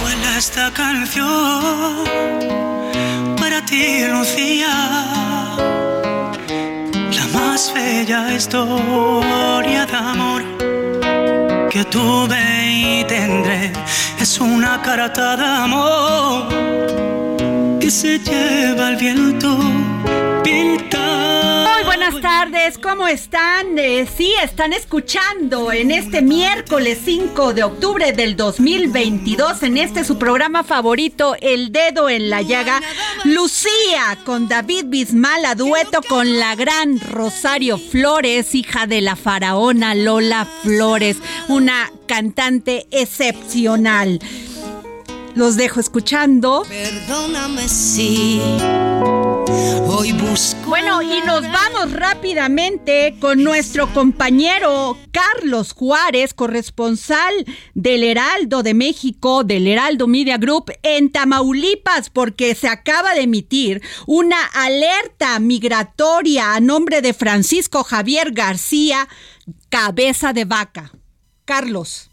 Vuela esta canción para ti, Lucía. La más bella historia de amor que tuve y tendré es una carta de amor que se lleva el viento buenas tardes, ¿cómo están? Eh, sí, están escuchando en este miércoles 5 de octubre del 2022, en este su programa favorito, El Dedo en la Llaga, Lucía con David Bismal a dueto con la gran Rosario Flores, hija de la faraona Lola Flores, una cantante excepcional. Los dejo escuchando. Perdóname si Bueno, y nos vamos rápidamente con nuestro compañero Carlos Juárez, corresponsal del Heraldo de México, del Heraldo Media Group en Tamaulipas, porque se acaba de emitir una alerta migratoria a nombre de Francisco Javier García, cabeza de vaca. Carlos.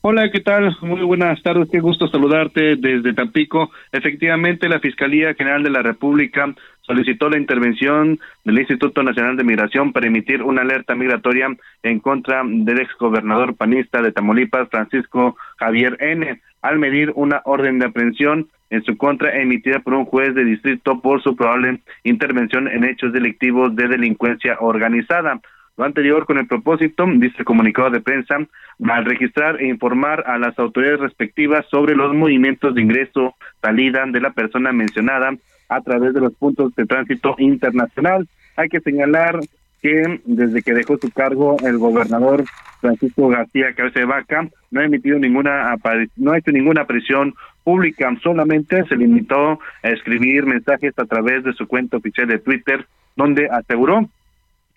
Hola, ¿qué tal? Muy buenas tardes, qué gusto saludarte desde Tampico. Efectivamente, la Fiscalía General de la República solicitó la intervención del Instituto Nacional de Migración para emitir una alerta migratoria en contra del exgobernador panista de Tamaulipas, Francisco Javier N., al medir una orden de aprehensión en su contra emitida por un juez de distrito por su probable intervención en hechos delictivos de delincuencia organizada. Lo anterior con el propósito, dice el comunicado de prensa, al registrar e informar a las autoridades respectivas sobre los movimientos de ingreso, salida de la persona mencionada a través de los puntos de tránsito internacional. Hay que señalar que desde que dejó su cargo el gobernador Francisco García Cabeza de Vaca no ha emitido ninguna no ha hecho ninguna presión pública, solamente se limitó a escribir mensajes a través de su cuenta oficial de Twitter donde aseguró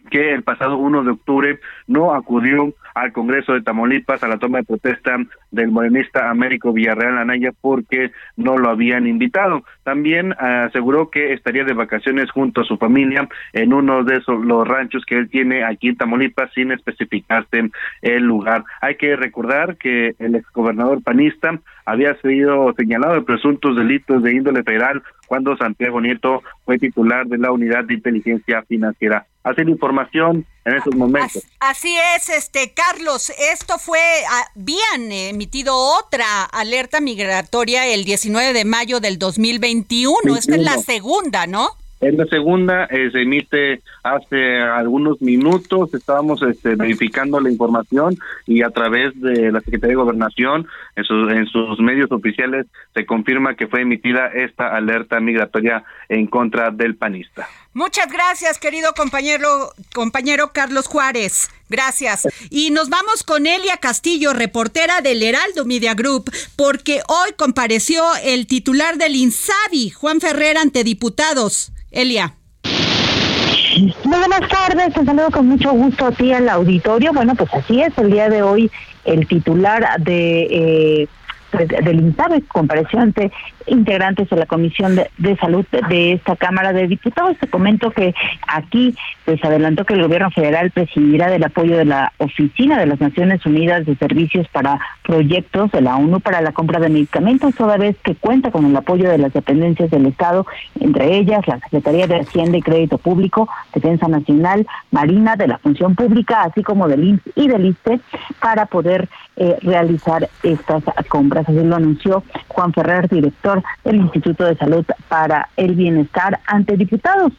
que el pasado 1 de octubre no acudió al Congreso de Tamaulipas a la toma de protesta del morenista Américo Villarreal Anaya porque no lo habían invitado. También aseguró que estaría de vacaciones junto a su familia en uno de esos los ranchos que él tiene aquí en Tamaulipas sin especificarse el lugar. Hay que recordar que el exgobernador panista había sido señalado de presuntos delitos de índole federal cuando Santiago Nieto fue titular de la Unidad de Inteligencia Financiera. Así la información en estos momentos. Así es, este Carlos, esto fue, habían emitido otra alerta migratoria el 19 de mayo del 2021, esta es la segunda, ¿no? Es la segunda, eh, se emite hace algunos minutos, estábamos este, verificando la información y a través de la Secretaría de Gobernación, en, en sus medios oficiales, se confirma que fue emitida esta alerta migratoria en contra del panista. Muchas gracias, querido compañero, compañero Carlos Juárez. Gracias. Y nos vamos con Elia Castillo, reportera del Heraldo Media Group, porque hoy compareció el titular del INSABI, Juan Ferrer, ante diputados. Elia. Muy buenas tardes, te saludo con mucho gusto a ti al auditorio. Bueno, pues así es, el día de hoy el titular de eh, del INSABE, compareció ante integrantes de la Comisión de, Salud de esta Cámara de Diputados. Te comento que aquí pues adelantó que el gobierno federal presidirá del apoyo de la Oficina de las Naciones Unidas de Servicios para Proyectos de la ONU para la compra de medicamentos, toda vez que cuenta con el apoyo de las dependencias del Estado, entre ellas la Secretaría de Hacienda y Crédito Público, Defensa Nacional, Marina, de la Función Pública, así como del IMSS y del ISTE, para poder eh, realizar estas compras. Así lo anunció Juan Ferrer, director del Instituto de Salud para el Bienestar, ante diputados.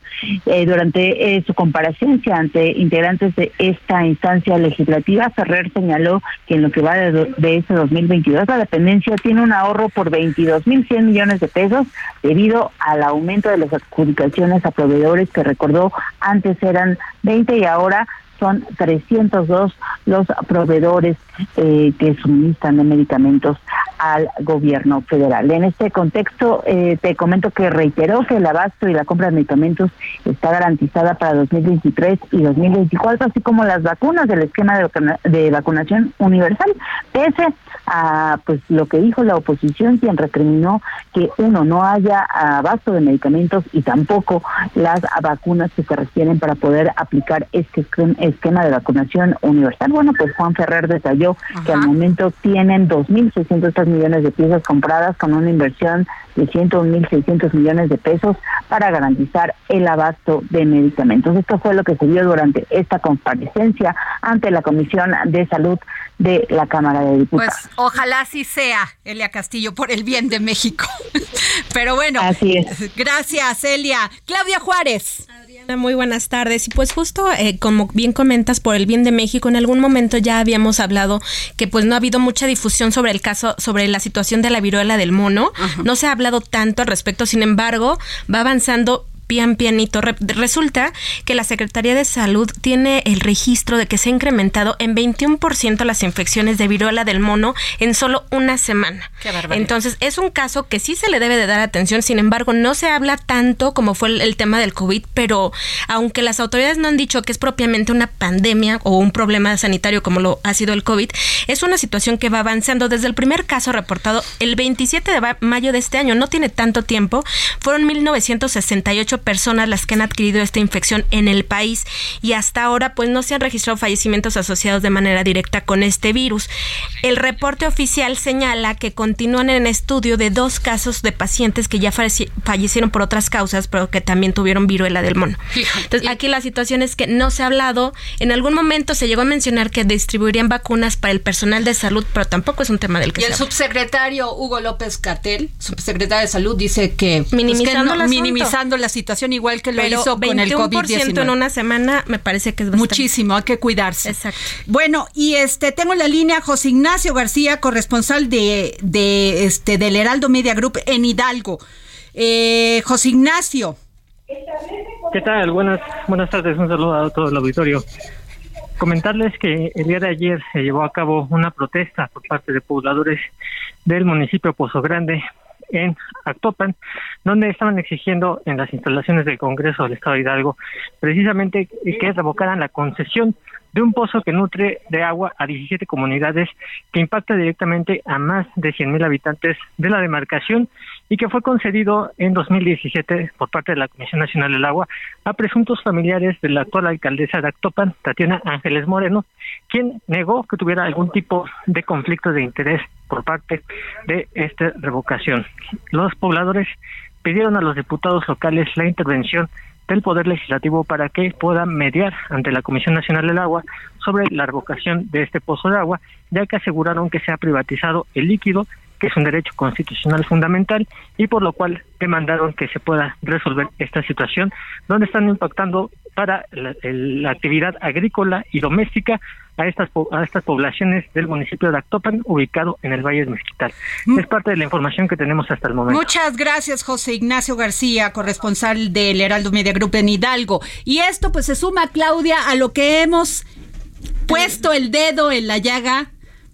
Eh, durante eh, su comparecencia ante integrantes de esta instancia legislativa, Ferrer señaló que en lo que va de, de este 2022, la dependencia tiene un ahorro por 22.100 millones de pesos debido al aumento de las adjudicaciones a proveedores que recordó antes eran 20 y ahora son 302 los proveedores eh, que suministran de medicamentos al gobierno federal. En este contexto, eh, te comento que reiteró que el abasto y la compra de medicamentos está garantizada para 2023 y 2024, así como las vacunas del esquema de, de vacunación universal, pese a pues lo que dijo la oposición, quien recriminó que uno no haya abasto de medicamentos y tampoco las vacunas que se requieren para poder aplicar este esquema de vacunación universal. Bueno, pues Juan Ferrer detalló que al momento tienen 2.600 millones de piezas compradas con una inversión de 101.600 millones de pesos para garantizar el abasto de medicamentos. Esto fue lo que se dio durante esta comparecencia ante la Comisión de Salud de la Cámara de Diputados. Pues ojalá así sea, Elia Castillo, por el bien de México. Pero bueno, así es. Gracias, Elia. Claudia Juárez. Muy buenas tardes. Y pues justo eh, como bien comentas, por el bien de México, en algún momento ya habíamos hablado que pues no ha habido mucha difusión sobre el caso, sobre la situación de la viruela del mono. No se ha hablado tanto al respecto, sin embargo, va avanzando pian pianito. resulta que la Secretaría de Salud tiene el registro de que se ha incrementado en 21% las infecciones de viruela del mono en solo una semana. Entonces, es un caso que sí se le debe de dar atención, sin embargo, no se habla tanto como fue el, tema del COVID, pero aunque las autoridades no han dicho que es propiamente una pandemia o un problema sanitario como lo ha sido el COVID, es una situación que va avanzando. Desde el primer caso reportado el 27 de mayo de este año, no tiene tanto tiempo, fueron 1968 personas las que han adquirido esta infección en el país y hasta ahora pues no se han registrado fallecimientos asociados de manera directa con este virus. El reporte oficial señala que continúan en estudio de dos casos de pacientes que ya fallecieron por otras causas, pero que también tuvieron viruela del mono. Entonces, aquí la situación es que no se ha hablado. En algún momento se llegó a mencionar que distribuirían vacunas para el personal de salud, pero tampoco es un tema del que y el subsecretario Hugo López Catel, subsecretario de salud, dice que pues, minimizando, minimizando la situación igual que lo hizo con el COVID-19. en una semana me parece que es bastante. Muchísimo, hay que cuidarse. Exacto. Bueno, y este tengo en la línea José Ignacio García, corresponsal de, de este del Heraldo Media Group en Hidalgo. Eh, José Ignacio. ¿Qué tal? Buenas, buenas tardes, un saludo a todo el auditorio. Comentarles que el día de ayer se llevó a cabo una protesta por parte de pobladores del municipio Pozo Grande en Actopan, donde estaban exigiendo en las instalaciones del Congreso del Estado de Hidalgo precisamente que revocaran la concesión de un pozo que nutre de agua a 17 comunidades que impacta directamente a más de 100.000 habitantes de la demarcación y que fue concedido en 2017 por parte de la Comisión Nacional del Agua a presuntos familiares de la actual alcaldesa de Actopan, Tatiana Ángeles Moreno, quien negó que tuviera algún tipo de conflicto de interés por parte de esta revocación. Los pobladores pidieron a los diputados locales la intervención del Poder Legislativo para que pueda mediar ante la Comisión Nacional del Agua sobre la revocación de este pozo de agua, ya que aseguraron que se ha privatizado el líquido, que es un derecho constitucional fundamental, y por lo cual demandaron que se pueda resolver esta situación, donde están impactando para la actividad agrícola y doméstica a estas, a estas poblaciones del municipio de Actopan, ubicado en el Valle de Mezquital. Mm. Es parte de la información que tenemos hasta el momento. Muchas gracias, José Ignacio García, corresponsal del Heraldo Media Group en Hidalgo. Y esto pues se suma, Claudia, a lo que hemos puesto el dedo en la llaga,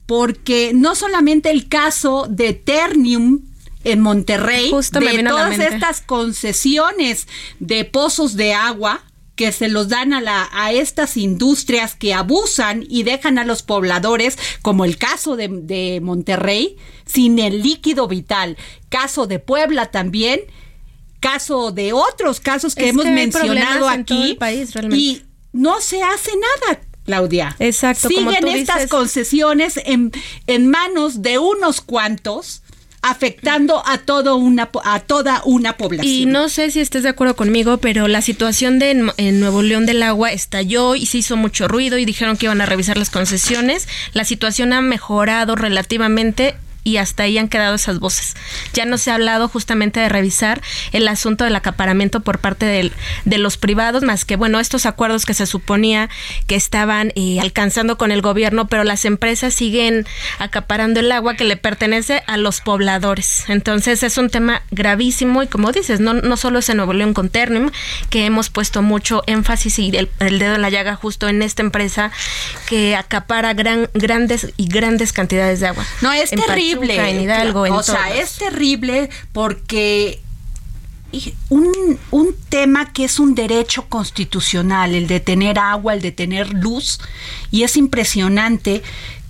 porque no solamente el caso de Ternium en Monterrey, de todas estas concesiones de pozos de agua, que se los dan a, la, a estas industrias que abusan y dejan a los pobladores, como el caso de, de Monterrey, sin el líquido vital, caso de Puebla también, caso de otros casos que hemos mencionado aquí. país, y no se hace nada. Claudia. Exacto. Siguen estas concesiones en, en manos de unos cuantos afectando a todo una a toda una población. Y no sé si estés de acuerdo conmigo, pero la situación de en, Nuevo León del agua estalló y se hizo mucho ruido y dijeron que iban a revisar las concesiones. La situación ha mejorado relativamente y hasta ahí han quedado esas voces. Ya no se ha hablado justamente de revisar el asunto del acaparamiento por parte de los privados, más que, bueno, estos acuerdos que se suponía que estaban eh, alcanzando con el gobierno, pero las empresas siguen acaparando el agua que le pertenece a los pobladores. Entonces es un tema gravísimo y como dices, no, no solo es en Nuevo León con Ternium, que hemos puesto mucho énfasis y el, dedo en la llaga justo en esta empresa que acapara gran, grandes y grandes cantidades de agua. No, es terrible o sea, es terrible porque un, un, tema que es un derecho constitucional, el de tener agua, el de tener luz, y es impresionante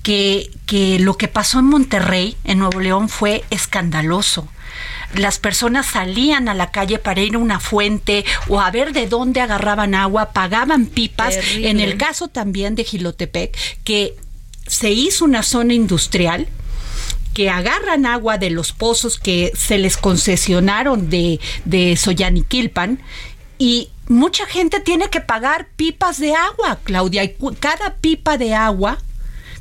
que, que lo que pasó en Monterrey, en Nuevo León, fue escandaloso. Las personas salían a la calle para ir a una fuente o a ver de dónde agarraban agua, pagaban pipas. En el caso también de Gilotepec, que se hizo una zona industrial que agarran agua de los pozos que se les concesionaron de, de Soyaniquilpan y mucha gente tiene que pagar pipas de agua, Claudia, y cada pipa de agua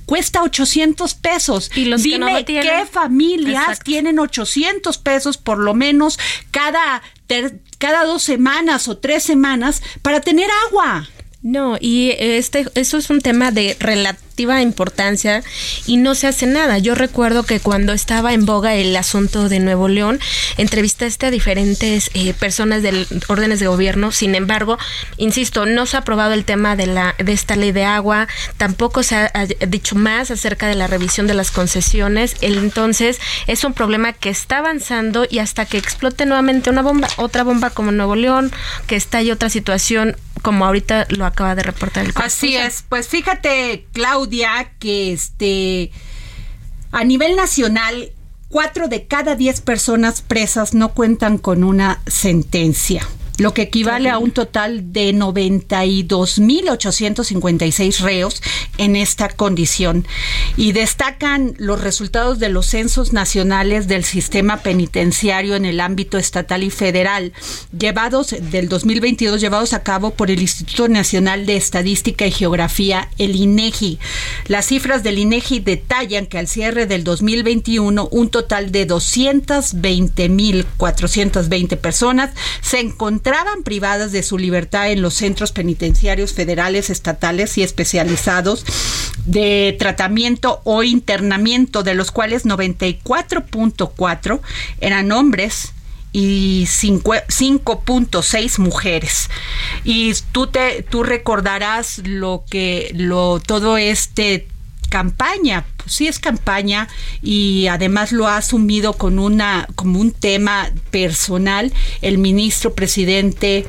cuesta 800 pesos. Y los Dime qué familias tienen 800 pesos por lo menos cada, cada dos semanas o tres semanas para tener agua. No, y este, eso es un tema de relativo importancia y no se hace nada. Yo recuerdo que cuando estaba en boga el asunto de Nuevo León, entrevistaste a diferentes eh, personas de órdenes de gobierno. Sin embargo, insisto, no se ha aprobado el tema de la de esta ley de agua, tampoco se ha, dicho más acerca de la revisión de las concesiones. Entonces, es un problema que está avanzando y hasta que explote nuevamente una bomba, otra bomba como Nuevo León, que está estalle otra situación como ahorita lo acaba de reportar el Así es, pues fíjate, Claudia que este, a nivel nacional, cuatro de cada diez personas presas no cuentan con una sentencia lo que equivale a un total de 92.856 reos en esta condición. Y destacan los resultados de los censos nacionales del sistema penitenciario en el ámbito estatal y federal, llevados del 2022, llevados a cabo por el Instituto Nacional de Estadística y Geografía, el INEGI. Las cifras del INEGI detallan que al cierre del 2021, un total de 220.420 personas se encontraron encontraban privadas de su libertad en los centros penitenciarios federales, estatales y especializados de tratamiento o internamiento, de los cuales 94.4 eran hombres y 5.6 mujeres. Y tú te tú recordarás lo que lo todo este campaña, sí es campaña y además lo ha asumido con una como un tema personal el ministro presidente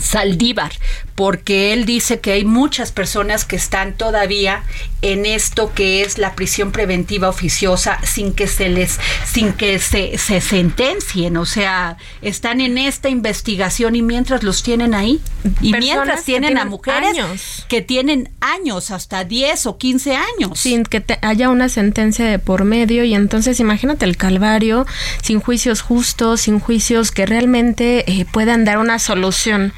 Saldívar, porque él dice que hay muchas personas que están todavía en esto que es la prisión preventiva oficiosa sin que se les sin que se, se sentencien, o sea, están en esta investigación y mientras los tienen ahí y mientras tienen, a mujeres que tienen años, hasta 10 o 15 años. Sin que haya una sentencia de por medio y entonces imagínate el calvario, sin juicios justos, sin juicios que realmente eh, puedan dar una solución.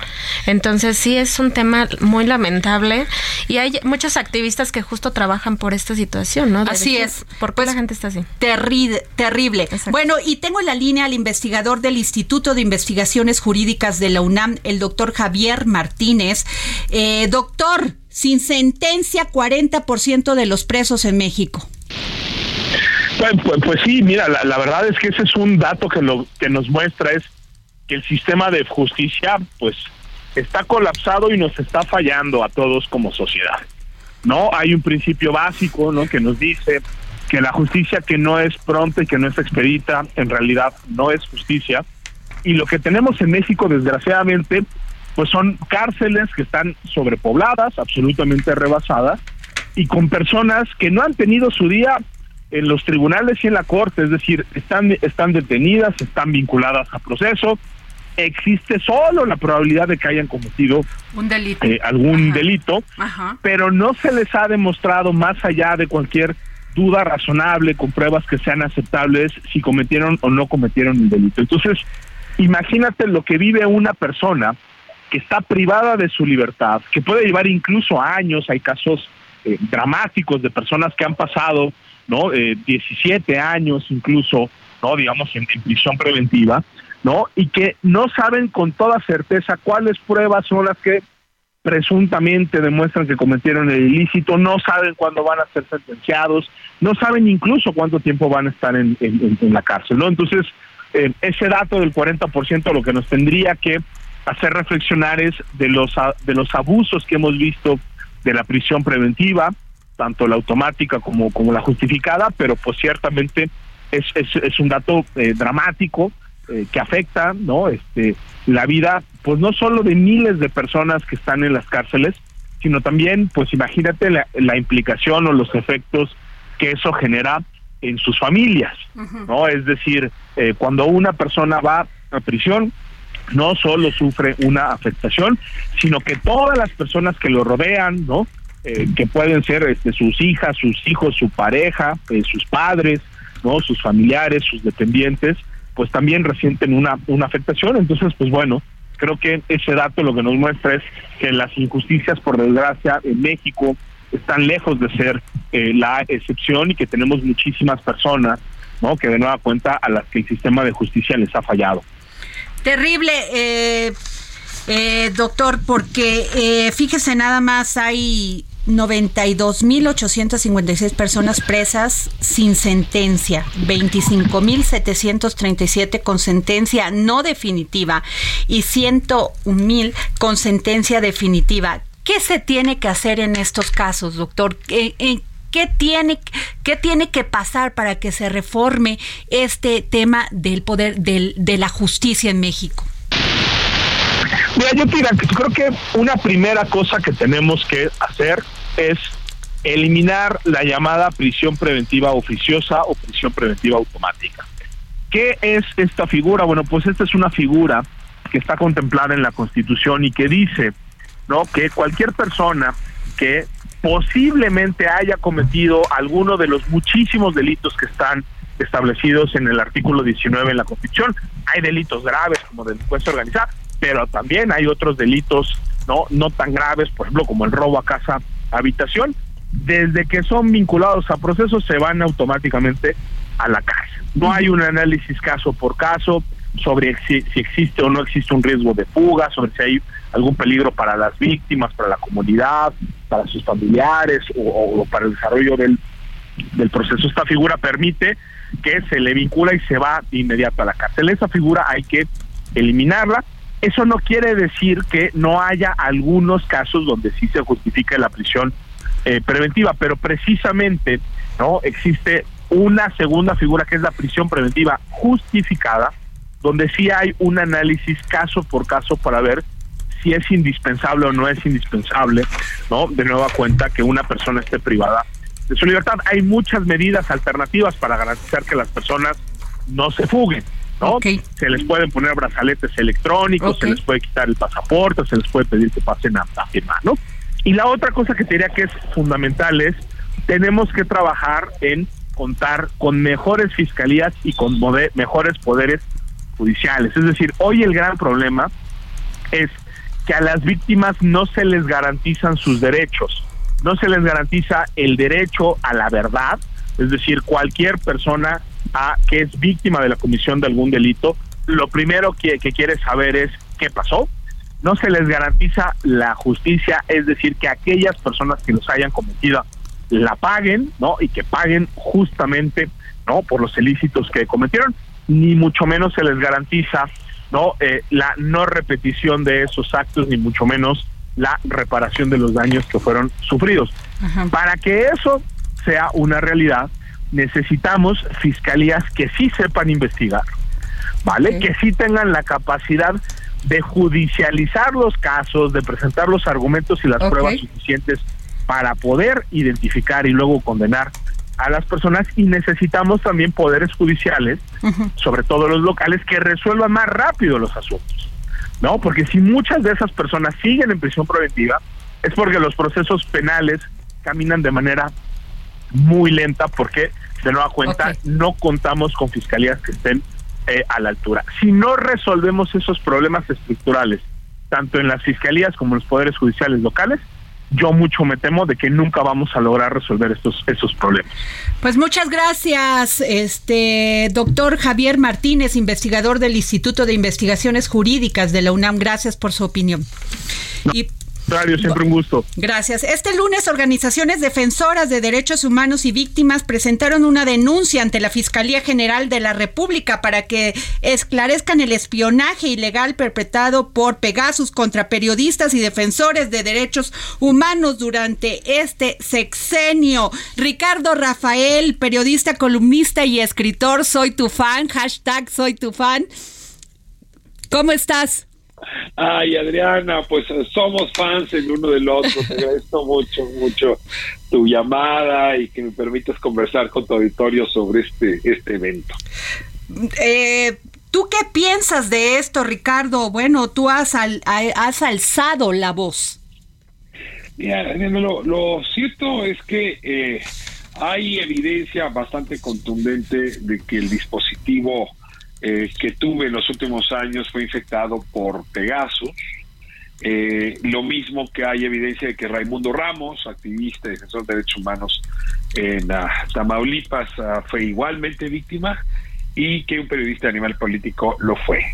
Entonces sí es es un tema muy lamentable y hay muchos activistas que justo trabajan por esta situación, ¿no? así es. ¿Por qué la pues, gente está así? Terrible, terrible. Bueno, y tengo en la línea al investigador del Instituto de Investigaciones Jurídicas de la UNAM, el doctor Javier Martínez. Eh, doctor, sin sentencia, 40% de los presos en México. Pues, pues, pues sí, mira, la, la, verdad es que ese es un dato que, lo, que nos muestra es que el sistema de justicia, pues está colapsado y nos está fallando a todos como sociedad. No, hay un principio básico, ¿no? que nos dice que la justicia que no es pronta y que no es expedita, en realidad no es justicia. Y lo que tenemos en México, desgraciadamente, pues son cárceles que están sobrepobladas, absolutamente rebasadas, y con personas que no han tenido su día en los tribunales y en la corte, es decir, están, están detenidas, están vinculadas a proceso, existe solo la probabilidad de que hayan cometido un delito. Eh, algún delito, pero no se les ha demostrado más allá de cualquier duda razonable con pruebas que sean aceptables si cometieron o no cometieron el delito. Entonces, imagínate lo que vive una persona que está privada de su libertad, que puede llevar incluso años, hay casos eh, dramáticos de personas que han pasado, ¿no? Eh, 17 años incluso, ¿no? Digamos, en, prisión preventiva, ¿no? Y que no saben con toda certeza cuáles pruebas son las que presuntamente demuestran que cometieron el ilícito, no saben cuándo van a ser sentenciados, no saben incluso cuánto tiempo van a estar en, la cárcel, ¿no? Entonces, eh, ese dato del 40% lo que nos tendría que hacer reflexionar es de los, de los abusos que hemos visto de la prisión preventiva, tanto la automática como, como la justificada, pero pues ciertamente es, es, un dato eh, dramático eh, que afecta no este la vida pues no solo de miles de personas que están en las cárceles sino también pues imagínate la, la implicación o los efectos que eso genera en sus familias no es decir eh, cuando una persona va a prisión no solo sufre una afectación, sino que todas las personas que lo rodean, ¿no? Eh, que pueden ser este, sus hijas, sus hijos, su pareja, eh, sus padres, no, sus familiares, sus dependientes, pues también resienten una una afectación. Entonces, pues bueno, creo que ese dato lo que nos muestra es que las injusticias, por desgracia, en México están lejos de ser eh, la excepción y que tenemos muchísimas personas, no, que de nueva cuenta a las que el sistema de justicia les ha fallado. Terrible, eh, eh, doctor, porque eh, fíjese nada más, hay 92.856 personas presas sin sentencia, 25.737 con sentencia no definitiva y 101.000 con sentencia definitiva. ¿Qué se tiene que hacer en estos casos, doctor? ¿En, ¿Qué tiene, ¿Qué tiene que pasar para que se reforme este tema del poder, del, de la justicia en México? Mira, yo creo que una primera cosa que tenemos que hacer es eliminar la llamada prisión preventiva oficiosa o prisión preventiva automática. ¿Qué es esta figura? Bueno, pues esta es una figura que está contemplada en la Constitución y que dice, ¿no? Que cualquier persona que posiblemente haya cometido alguno de los muchísimos delitos que están establecidos en el artículo 19 en la Constitución. Hay delitos graves como delincuencia organizada, pero también hay otros delitos no no tan graves, por ejemplo, como el robo a casa habitación. Desde que son vinculados a procesos se van automáticamente a la cárcel. No hay un análisis caso por caso sobre si, si existe o no existe un riesgo de fuga, sobre si hay algún peligro para las víctimas, para la comunidad, para sus familiares o, para el desarrollo del, del proceso. Esta figura permite que se le vincula y se va de inmediato a la cárcel. Esa figura hay que eliminarla. Eso no quiere decir que no haya algunos casos donde sí se justifique la prisión eh, preventiva, pero precisamente no existe una segunda figura que es la prisión preventiva justificada, donde sí hay un análisis caso por caso para ver si es indispensable o no es indispensable, ¿no? De nueva cuenta que una persona esté privada de su libertad. Hay muchas medidas alternativas para garantizar que las personas no se fuguen, ¿no? Se les pueden poner brazaletes electrónicos, se les puede quitar el pasaporte, se les puede pedir que pasen a, a firmar, ¿no? Y la otra cosa que diría que es fundamental es tenemos que trabajar en contar con mejores fiscalías y con mejores poderes judiciales. Es decir, hoy el gran problema es que a las víctimas no se les garantizan sus derechos, no se les garantiza el derecho a la verdad, es decir, cualquier persona a, que es víctima de la comisión de algún delito, lo primero que, que quiere saber es qué pasó, no se les garantiza la justicia, es decir, que aquellas personas que los hayan cometido la paguen, ¿no? Y que paguen justamente, ¿no? Por los ilícitos que cometieron, ni mucho menos se les garantiza no eh, la no repetición de esos actos ni mucho menos la reparación de los daños que fueron sufridos. Para que eso sea una realidad, necesitamos fiscalías que sí sepan investigar, ¿vale? Que sí tengan la capacidad de judicializar los casos, de presentar los argumentos y las pruebas suficientes para poder identificar y luego condenar a las personas y necesitamos también poderes judiciales, sobre todo los locales, que resuelvan más rápido los asuntos. ¿No? Porque si muchas de esas personas siguen en prisión preventiva, es porque los procesos penales caminan de manera muy lenta porque, de nueva cuenta, no contamos con fiscalías que estén eh, a la altura. Si no resolvemos esos problemas estructurales, tanto en las fiscalías como en los poderes judiciales locales, yo mucho me temo de que nunca vamos a lograr resolver estos esos problemas. Pues muchas gracias, este doctor Javier Martínez, investigador del Instituto de Investigaciones Jurídicas de la UNAM. Gracias por su opinión. Y siempre un gusto. Gracias. Este lunes, organizaciones defensoras de derechos humanos y víctimas presentaron una denuncia ante la Fiscalía General de la República para que esclarezcan el espionaje ilegal perpetrado por Pegasus contra periodistas y defensores de derechos humanos durante este sexenio. Ricardo Rafael, periodista, columnista y escritor, soy tu fan, hashtag soy tu fan. ¿Cómo estás? Ay, Adriana, pues somos fans el uno del otro. Te agradezco mucho, mucho tu llamada y que me permitas conversar con tu auditorio sobre este, este evento. Eh, ¿Tú qué piensas de esto, Ricardo? Bueno, tú has, has alzado la voz. Mira, lo, lo cierto es que eh, hay evidencia bastante contundente de que el dispositivo eh, que tuve en los últimos años fue infectado por Pegasus. Eh, lo mismo que hay evidencia de que Raimundo Ramos, activista y defensor de derechos humanos en Tamaulipas, ah, fue igualmente víctima y que un periodista de animal político lo fue.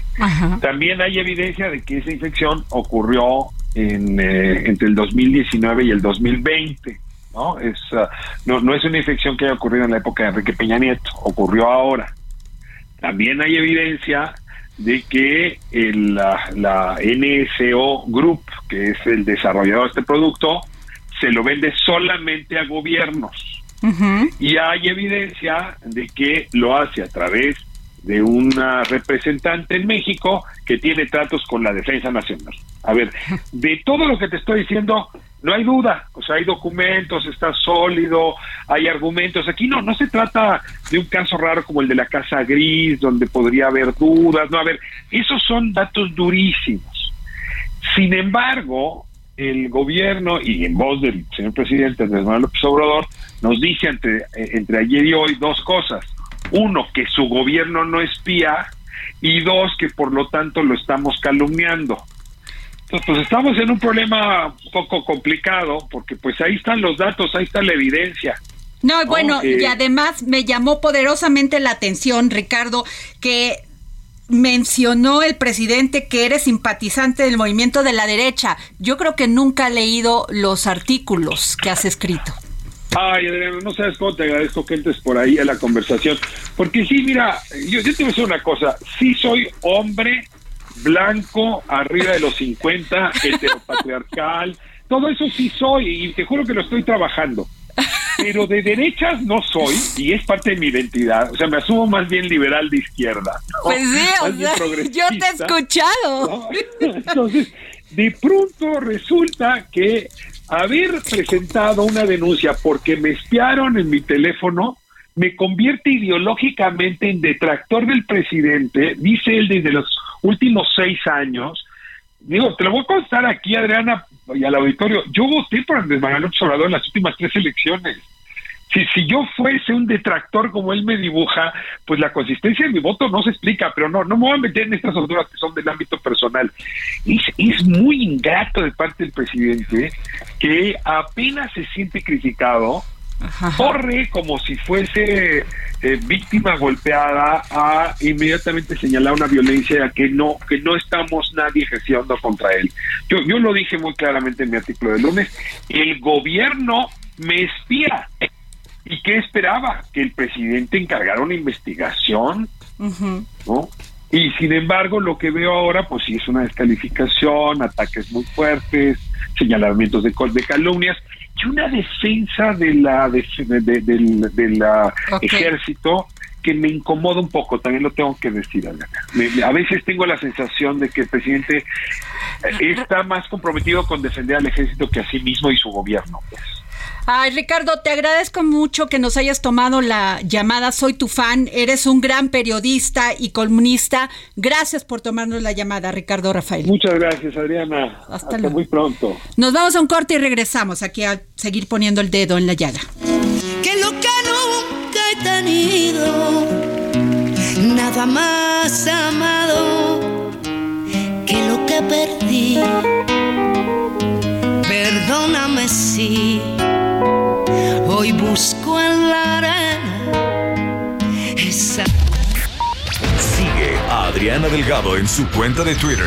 También hay evidencia de que esa infección ocurrió en, eh, entre el 2019 y el 2020. ¿no? Es, ah, no, no es una infección que haya ocurrido en la época de Enrique Peña Nieto, ocurrió ahora. También hay evidencia de que la, la, NSO Group, que es el desarrollador de este producto, se lo vende solamente a gobiernos. Y hay evidencia de que lo hace a través de una representante en México que tiene tratos con la defensa nacional. A ver, de todo lo que te estoy diciendo, no hay duda, o sea, hay documentos, está sólido, hay argumentos. Aquí no, no se trata de un caso raro como el de la Casa Gris, donde podría haber dudas, no, a ver, esos son datos durísimos. Sin embargo, el gobierno, y en voz del señor presidente Andrés Manuel López Obrador, nos dice entre, entre ayer y hoy dos cosas. Uno, que su gobierno no espía, y dos, que por lo tanto lo estamos calumniando. Entonces, pues estamos en un problema un poco complicado, porque pues ahí están los datos, ahí está la evidencia. No, bueno, y además me llamó poderosamente la atención, Ricardo, que mencionó el presidente que eres simpatizante del movimiento de la derecha. Yo creo que nunca ha leído los artículos que has escrito. Ay, Adriano, no sabes cómo te agradezco que entres por ahí a la conversación. Porque sí, mira, yo, yo te voy a decir una cosa. Sí soy hombre blanco, arriba de los 50, heteropatriarcal, todo eso sí soy y te juro que lo estoy trabajando. Pero de derechas no soy y es parte de mi identidad. O sea, me asumo más bien liberal de izquierda. Pues sí, o sea, yo te he escuchado. Entonces, de pronto resulta que haber presentado una denuncia porque me espiaron en mi teléfono me convierte ideológicamente en detractor del presidente, dice él desde los últimos seis años. Digo, te lo voy a contar aquí, Adriana, y al auditorio. Yo voté por Andrés Manuel Obrador en las últimas tres elecciones. Si, si yo fuese un detractor como él me dibuja, pues la consistencia de mi voto no se explica, pero no, no me voy a meter en estas alturas que son del ámbito personal. Es, es muy ingrato de parte del presidente que apenas se siente criticado, corre como si fuese eh, víctima golpeada a inmediatamente señalar una violencia que no que no estamos nadie ejerciendo contra él. Yo yo lo dije muy claramente en mi artículo de lunes, el gobierno me espía. ¿Y qué esperaba? Que el presidente encargara una investigación, ¿no? Y sin embargo, lo que veo ahora, pues sí es una descalificación, ataques muy fuertes, señalamientos de, de calumnias, y una defensa de la del ejército que me incomoda un poco, también lo tengo que decir, a veces tengo la sensación de que el presidente está más comprometido con defender al ejército que a sí mismo y su gobierno. Pues. Ay, Ricardo, te agradezco mucho que nos hayas tomado la llamada. Soy tu fan, eres un gran periodista y columnista. Gracias por tomarnos la llamada, Ricardo Rafael. Muchas gracias, Adriana. Hasta, muy pronto. Nos vamos a un corte y regresamos aquí a seguir poniendo el dedo en la llaga. Que lo que nunca he tenido, nada más amado que lo que perdí. Perdóname si Hoy busco en la arena esa. Sigue a Adriana Delgado en su cuenta de Twitter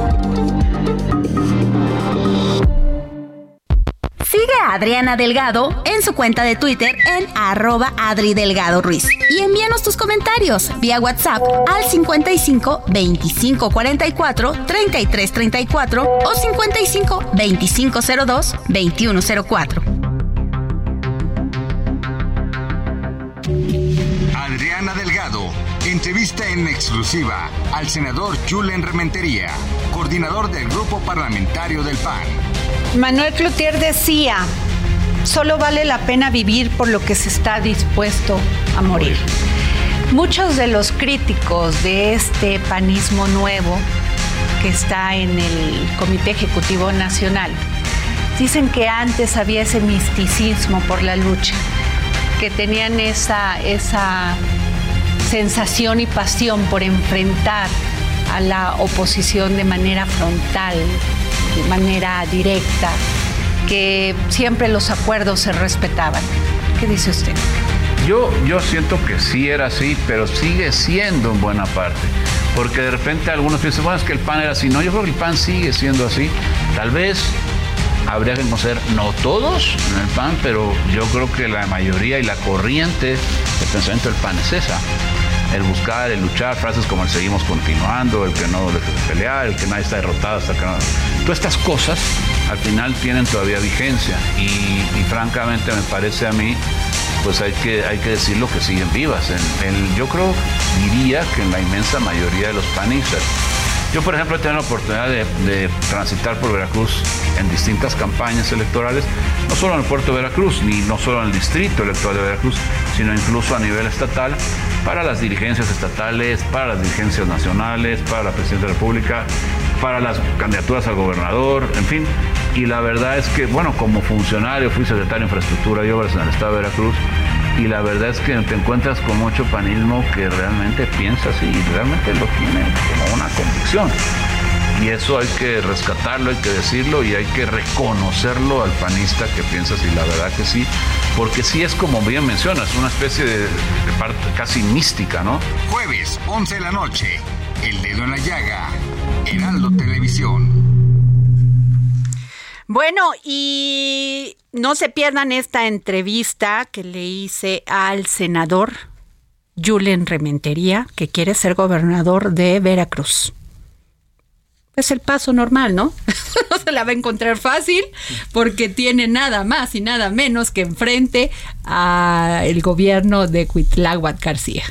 Sigue a Adriana Delgado en su cuenta de Twitter en arroba Adri Delgado Ruiz. Y envíanos tus comentarios vía WhatsApp al 55 25 44 33 34 o 55 25 02 21 04. Adriana Delgado entrevista en exclusiva al senador Julen Rementería, coordinador del grupo parlamentario del PAN. Manuel Cloutier decía, solo vale la pena vivir por lo que se está dispuesto a morir. Muchos de los críticos de este panismo nuevo que está en el Comité Ejecutivo Nacional dicen que antes había ese misticismo por la lucha, que tenían esa, esa sensación y pasión por enfrentar a la oposición de manera frontal, de manera directa, que siempre los acuerdos se respetaban. ¿Qué dice usted? Yo, yo siento que sí era así, pero sigue siendo en buena parte. Porque de repente algunos piensan, bueno, es que el PAN era así. No, yo creo que el PAN sigue siendo así. Tal vez habría que conocer, no todos en el PAN, pero yo creo que la mayoría y la corriente del pensamiento del PAN es esa el buscar, el luchar, frases como el seguimos continuando, el que no deje de pelear, el que nadie está derrotado hasta que no. Todas estas cosas al final tienen todavía vigencia y, francamente me parece a mí pues hay que, hay que decirlo que siguen vivas. Yo creo, diría que en la inmensa mayoría de los panistas. Yo, por ejemplo, he tenido la oportunidad de, de, transitar por Veracruz en distintas campañas electorales, no solo en el puerto de Veracruz, ni no solo en el distrito electoral de Veracruz, sino incluso a nivel estatal para las dirigencias estatales, para las dirigencias nacionales, para la presidencia de la República, para las candidaturas al gobernador, en fin. Y la verdad es que, bueno, como funcionario fui secretario de Infraestructura y Obras en el Estado de Veracruz, y la verdad es que te encuentras con mucho panismo que realmente piensa así y realmente lo tiene como una convicción. Y eso hay que rescatarlo, hay que decirlo y hay que reconocerlo al panista que piensa así, la verdad que sí, porque sí es como bien mencionas, una especie de, parte casi mística, ¿no? Jueves, 11 de la noche, El Dedo en la Llaga, Heraldo Televisión. Bueno, y no se pierdan esta entrevista que le hice al senador Julen Rementería, que quiere ser gobernador de Veracruz. Es el paso normal, ¿no? no se la va a encontrar fácil porque tiene nada más y nada menos que enfrente al gobierno de Cuitláhuac García.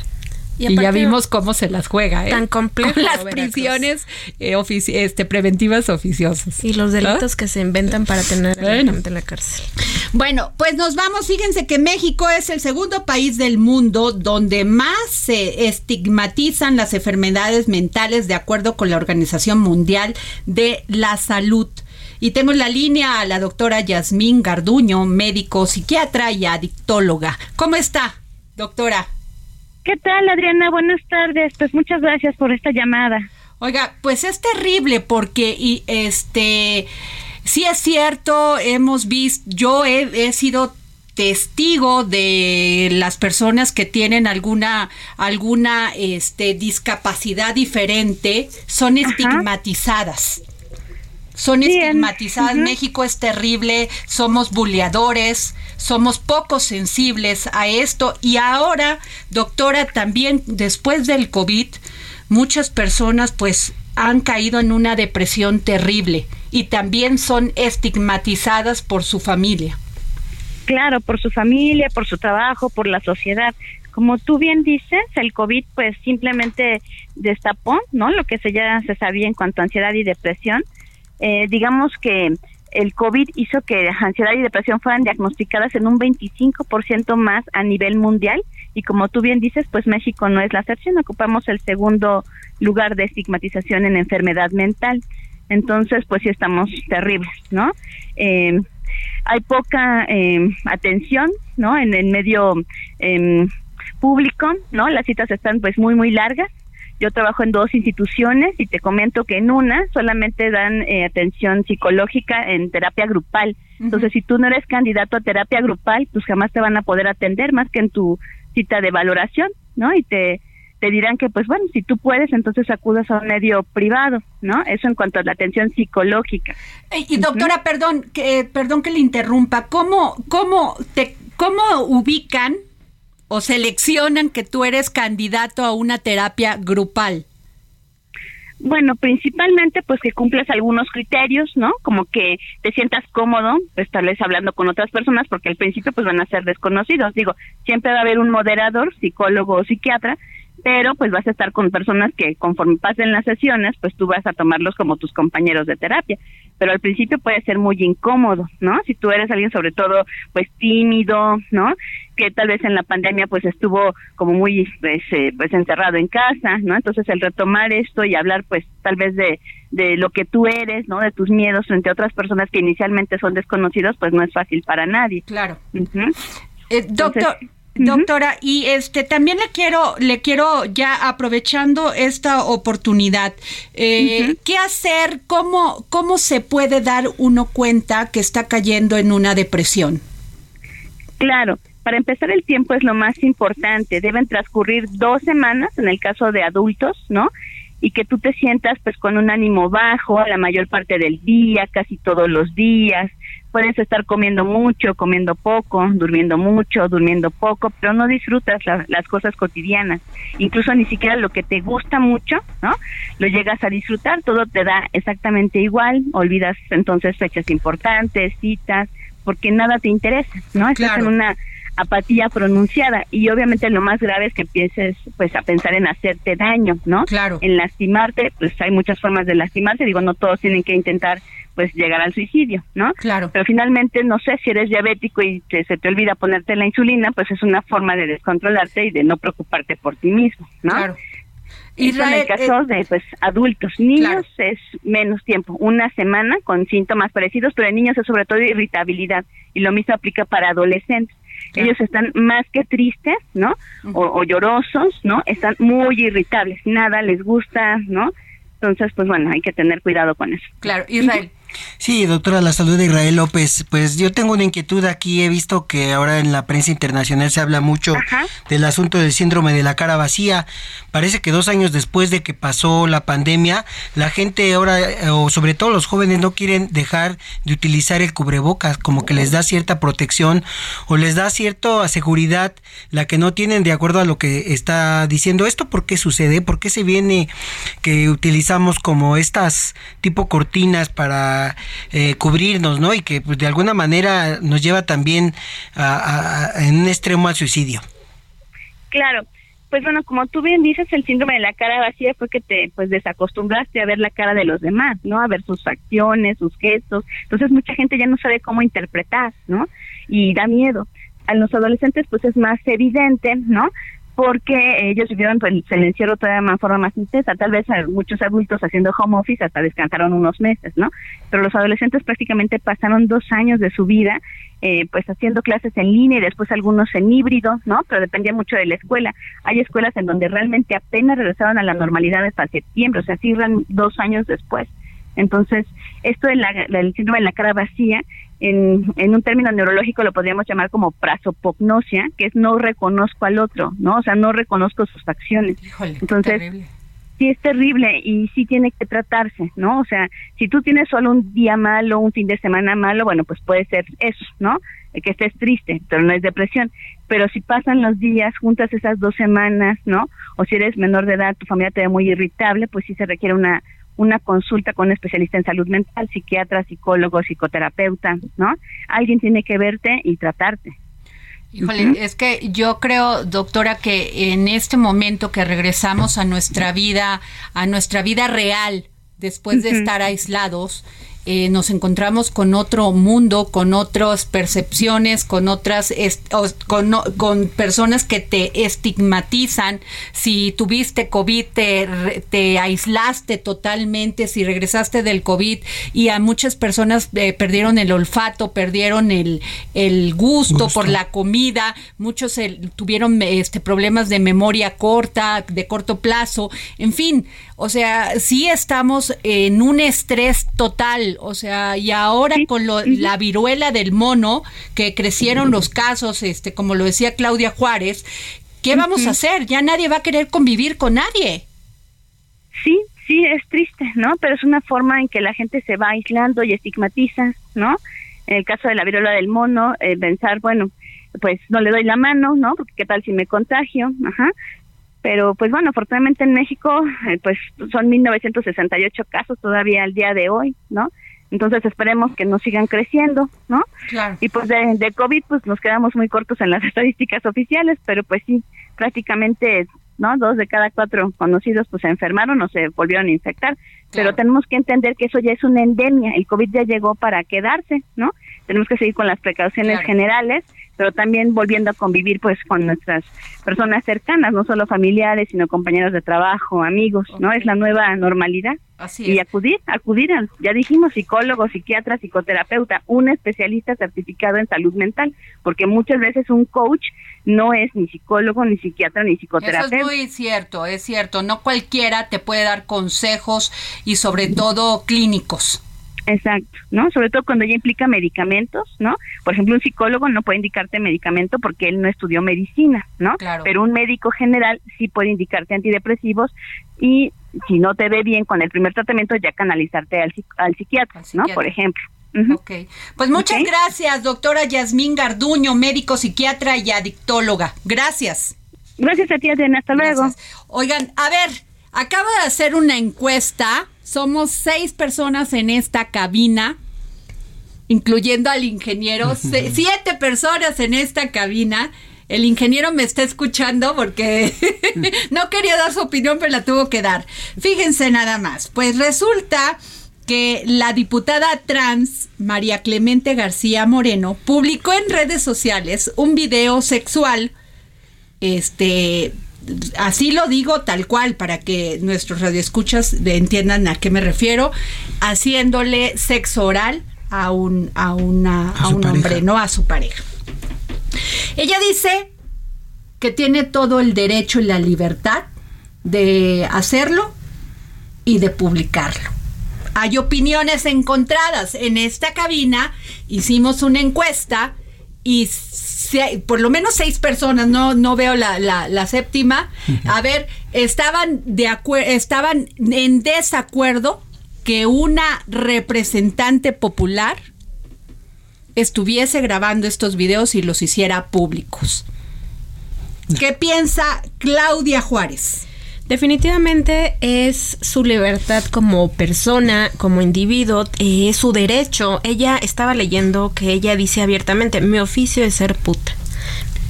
Y, ya vimos cómo se las juega, ¿eh? Tan complejo. Con las prisiones eh, este, preventivas oficiosas. Y los delitos que se inventan para tener bueno. gente en la cárcel. Bueno, pues nos vamos. Fíjense que México es el segundo país del mundo donde más se estigmatizan las enfermedades mentales de acuerdo con la Organización Mundial de la Salud. Y tengo en la línea a la doctora Yasmín Garduño, médico, psiquiatra y adictóloga. ¿Cómo está, doctora? ¿Qué tal, Adriana? Buenas tardes. Pues muchas gracias por esta llamada. Oiga, pues es terrible porque y este sí es cierto, hemos visto, yo he, sido testigo de las personas que tienen alguna alguna este discapacidad diferente son estigmatizadas son estigmatizadas. México es terrible, somos buleadores, somos poco sensibles a esto. Y ahora, doctora, también después del COVID, muchas personas pues han caído en una depresión terrible y también son estigmatizadas por su familia. Claro, por su familia, por su trabajo, por la sociedad. Como tú bien dices, el COVID pues simplemente destapó, ¿no? Lo que se ya se sabía en cuanto a ansiedad y depresión eh, digamos que el COVID hizo que ansiedad y depresión fueran diagnosticadas en un 25% más a nivel mundial y como tú bien dices, pues México no es la excepción, ocupamos el segundo lugar de estigmatización en enfermedad mental. Entonces, pues sí estamos terribles, ¿no? Eh, hay poca eh, atención, ¿no? En el medio eh, público, ¿no? Las citas están pues muy, muy largas yo trabajo en dos instituciones y te comento que en una solamente dan eh, atención psicológica en terapia grupal. Entonces, si tú no eres candidato a terapia grupal, pues jamás te van a poder atender más que en tu cita de valoración, ¿no? Y te, te dirán que, pues bueno, si tú puedes, entonces acudas a un medio privado, ¿no? Eso en cuanto a la atención psicológica. Y, doctora, perdón, que, perdón que le interrumpa, ¿cómo, cómo, te, cómo ubican o seleccionan que tú eres candidato a una terapia grupal? Bueno, principalmente pues que cumples algunos criterios, ¿no? Como que te sientas cómodo, tal vez hablando con otras personas, porque al principio pues van a ser desconocidos. Digo, siempre va a haber un moderador, psicólogo o psiquiatra, pero pues vas a estar con personas que conforme pasen las sesiones, pues tú vas a tomarlos como tus compañeros de terapia. Pero al principio puede ser muy incómodo, ¿no? Si tú eres alguien sobre todo pues tímido, ¿no? Que tal vez en la pandemia pues estuvo como muy pues, eh, pues encerrado en casa, ¿no? Entonces el retomar esto y hablar pues tal vez de, de lo que tú eres, ¿no? De tus miedos frente a otras personas que inicialmente son desconocidos, pues no es fácil para nadie. Claro. Eh, doctor, Doctora, y este también le quiero, le quiero ya aprovechando esta oportunidad, eh, ¿qué hacer? ¿Cómo, ¿Cómo se puede dar uno cuenta que está cayendo en una depresión? Claro, para empezar el tiempo es lo más importante. Deben transcurrir dos semanas en el caso de adultos, ¿no? Y que tú te sientas pues con un ánimo bajo la mayor parte del día, casi todos los días, puedes estar comiendo mucho, comiendo poco, durmiendo mucho, durmiendo poco, pero no disfrutas las cosas cotidianas. Incluso ni siquiera lo que te gusta mucho, ¿no? Lo llegas a disfrutar, todo te da exactamente igual, olvidas entonces fechas importantes, citas, porque nada te interesa, ¿no? Estás en una apatía pronunciada y obviamente lo más grave es que empieces pues a pensar en hacerte daño, ¿no? Claro. En lastimarte, pues hay muchas formas de lastimarse, digo, no todos tienen que intentar pues llegar al suicidio, ¿no? Claro. Pero finalmente, no sé, si eres diabético y se te olvida ponerte la insulina, pues es una forma de descontrolarte y de no preocuparte por ti mismo, ¿no? Claro. Y en el caso eh, de pues adultos, niños es menos tiempo, una semana con síntomas parecidos, pero en niños es sobre todo irritabilidad y lo mismo aplica para adolescentes. Ellos están más que tristes, ¿no? o, llorosos, ¿no? Están muy irritables, nada les gusta, ¿no? Entonces, pues bueno, hay que tener cuidado con eso. Claro, Israel. Sí, doctora, la salud de Israel López. Pues yo tengo una inquietud aquí. He visto que ahora en la prensa internacional se habla mucho del asunto del síndrome de la cara vacía. Parece que dos años después de que pasó la pandemia, la gente ahora, eh, o sobre todo los jóvenes, no quieren dejar de utilizar el cubrebocas, como que les da cierta protección o les da cierta seguridad, la que no tienen de acuerdo a lo que está diciendo. ¿Esto por qué sucede? ¿Por qué se viene que utilizamos como estas tipo cortinas para eh, cubrirnos, ¿no? Y que pues, de alguna manera nos lleva también en un extremo al suicidio. Claro, pues bueno, como tú bien dices, el síndrome de la cara vacía fue que te pues desacostumbraste a ver la cara de los demás, ¿no? A ver sus acciones, sus gestos. Entonces mucha gente ya no sabe cómo interpretar, ¿no? Y da miedo. A los adolescentes pues es más evidente, ¿no? Porque ellos vivieron pues, el encierro todavía de forma más intensa. Tal vez muchos adultos haciendo home office hasta descansaron unos meses, ¿no? Pero los adolescentes prácticamente pasaron dos años de su vida eh, pues haciendo clases en línea y después algunos en híbrido, ¿no? Pero dependía mucho de la escuela. Hay escuelas en donde realmente apenas regresaron a la normalidad hasta septiembre, o sea, cierran dos años después. Entonces, esto del síndrome de la cara vacía, en, en, un término neurológico lo podríamos llamar como prasopognosia, que es no reconozco al otro, ¿no? O sea, no reconozco sus acciones. Entonces, sí es terrible y sí tiene que tratarse, ¿no? O sea, si tú tienes solo un día malo, un fin de semana malo, bueno, pues puede ser eso, ¿no? Que estés triste, pero no es depresión. Pero si pasan los días, juntas esas dos semanas, ¿no? O si eres menor de edad, tu familia te ve muy irritable, pues sí se requiere una una consulta con un especialista en salud mental, psiquiatra, psicólogo, psicoterapeuta, ¿no? Alguien tiene que verte y tratarte. Híjole, es que yo creo, doctora, que en este momento que regresamos a nuestra vida, a nuestra vida real, después de estar aislados, eh, nos encontramos con otro mundo, con otras percepciones, con otras, con, con, personas que te estigmatizan. Si tuviste COVID, te, te, aislaste totalmente, si regresaste del COVID y a muchas personas eh, perdieron el olfato, perdieron el, el gusto, por la comida, muchos tuvieron este, problemas de memoria corta, de corto plazo, en fin, o sea, sí estamos en un estrés total, o sea, y ahora con la viruela del mono, que crecieron los casos, este, como lo decía Claudia Juárez, ¿qué vamos a hacer? Ya nadie va a querer convivir con nadie. Sí, sí, es triste, ¿no? Pero es una forma en que la gente se va aislando y estigmatiza, ¿no? En el caso de la viruela del mono, eh, pensar, bueno, pues no le doy la mano, ¿no? Porque qué tal si me contagio, ajá. Pero pues bueno, afortunadamente en México eh, pues son 1968 casos todavía al día de hoy, ¿no? Entonces esperemos que no sigan creciendo, ¿no? Claro. Y pues de, de COVID pues nos quedamos muy cortos en las estadísticas oficiales, pero pues sí, prácticamente ¿no? Dos de cada cuatro conocidos pues se enfermaron o se volvieron a infectar. Pero tenemos que entender que eso ya es una endemia, el COVID ya llegó para quedarse, ¿no? Tenemos que seguir con las precauciones generales, pero también volviendo a convivir pues con nuestras personas cercanas, no solo familiares, sino compañeros de trabajo, amigos, ¿no? Es la nueva normalidad. y acudir, acudir, ya dijimos, psicólogo, psiquiatra, psicoterapeuta, un especialista certificado en salud mental, porque muchas veces un coach no es ni psicólogo, ni psiquiatra, ni psicoterapeuta. Eso es muy cierto, es cierto, no cualquiera te puede dar consejos y sobre todo clínicos. Exacto, ¿no? Sobre todo cuando ya implica medicamentos, ¿no? Por ejemplo, un psicólogo no puede indicarte medicamento porque él no estudió medicina, ¿no? Claro. Pero un médico general sí puede indicarte antidepresivos y si no te ve bien con el primer tratamiento, ya canalizarte al, al, psiquiatra, ¿no? Por ejemplo. Ok. Pues muchas gracias, doctora Yasmín Garduño, médico, psiquiatra y adictóloga. Gracias. Gracias a ti, Adriana. Hasta luego. Oigan, a ver, acabo de hacer una encuesta somos seis personas en esta cabina, incluyendo al ingeniero, siete personas en esta cabina. El ingeniero me está escuchando porque no quería dar su opinión, pero la tuvo que dar. Fíjense nada más. Pues resulta que la diputada trans María Clemente García Moreno publicó en redes sociales un video sexual este así lo digo tal cual para que nuestros radioescuchas entiendan a qué me refiero, haciéndole sexo oral a un, a una, a, un hombre, no a su pareja. Ella dice que tiene todo el derecho y la libertad de hacerlo y de publicarlo. hay opiniones encontradas. En esta cabina hicimos una encuesta y por lo menos seis personas, no, no veo la, la, séptima, a ver, estaban, de estaban en desacuerdo que una representante popular estuviese grabando estos videos y los hiciera públicos. ¿Qué piensa Claudia Juárez? Definitivamente es su libertad como persona, como individuo, eh, es su derecho. Ella estaba leyendo que ella dice abiertamente, mi oficio es ser puta.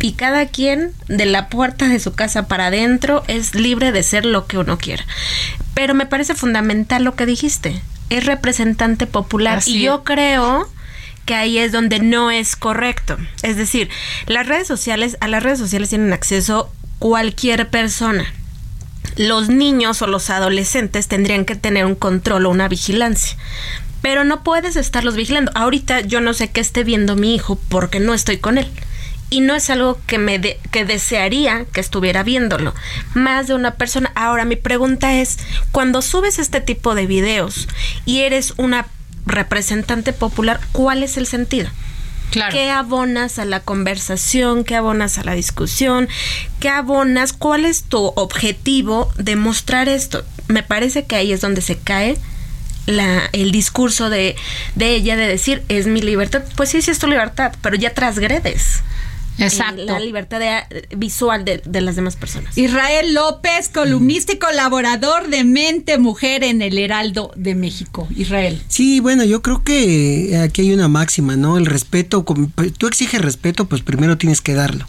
Y cada quien de la puerta de su casa para adentro es libre de ser lo que uno quiera. Pero me parece fundamental lo que dijiste. Es representante popular y yo creo que ahí es donde no es correcto. Es decir, las redes sociales, a las redes sociales tienen acceso cualquier persona los niños o los adolescentes tendrían que tener un control o una vigilancia. Pero no puedes estarlos vigilando. Ahorita yo no sé qué esté viendo mi hijo porque no estoy con él. Y no es algo que me que desearía que estuviera viéndolo. Más de una persona. Ahora mi pregunta es, cuando subes este tipo de videos y eres una representante popular, ¿cuál es el sentido? ¿Qué abonas a la conversación? ¿Qué abonas a la discusión? ¿Qué abonas? ¿Cuál es tu objetivo de mostrar esto? Me parece que ahí es donde se cae la, el discurso de, de ella de decir, es mi libertad. Pues sí, sí es tu libertad, pero ya transgredes. Exacto. la libertad visual de, de, las demás personas. Israel López, columnista y colaborador de Mente Mujer en el Heraldo de México. Israel. Sí, bueno, yo creo que aquí hay una máxima, ¿no? El respeto, tú exiges respeto, pues primero tienes que darlo.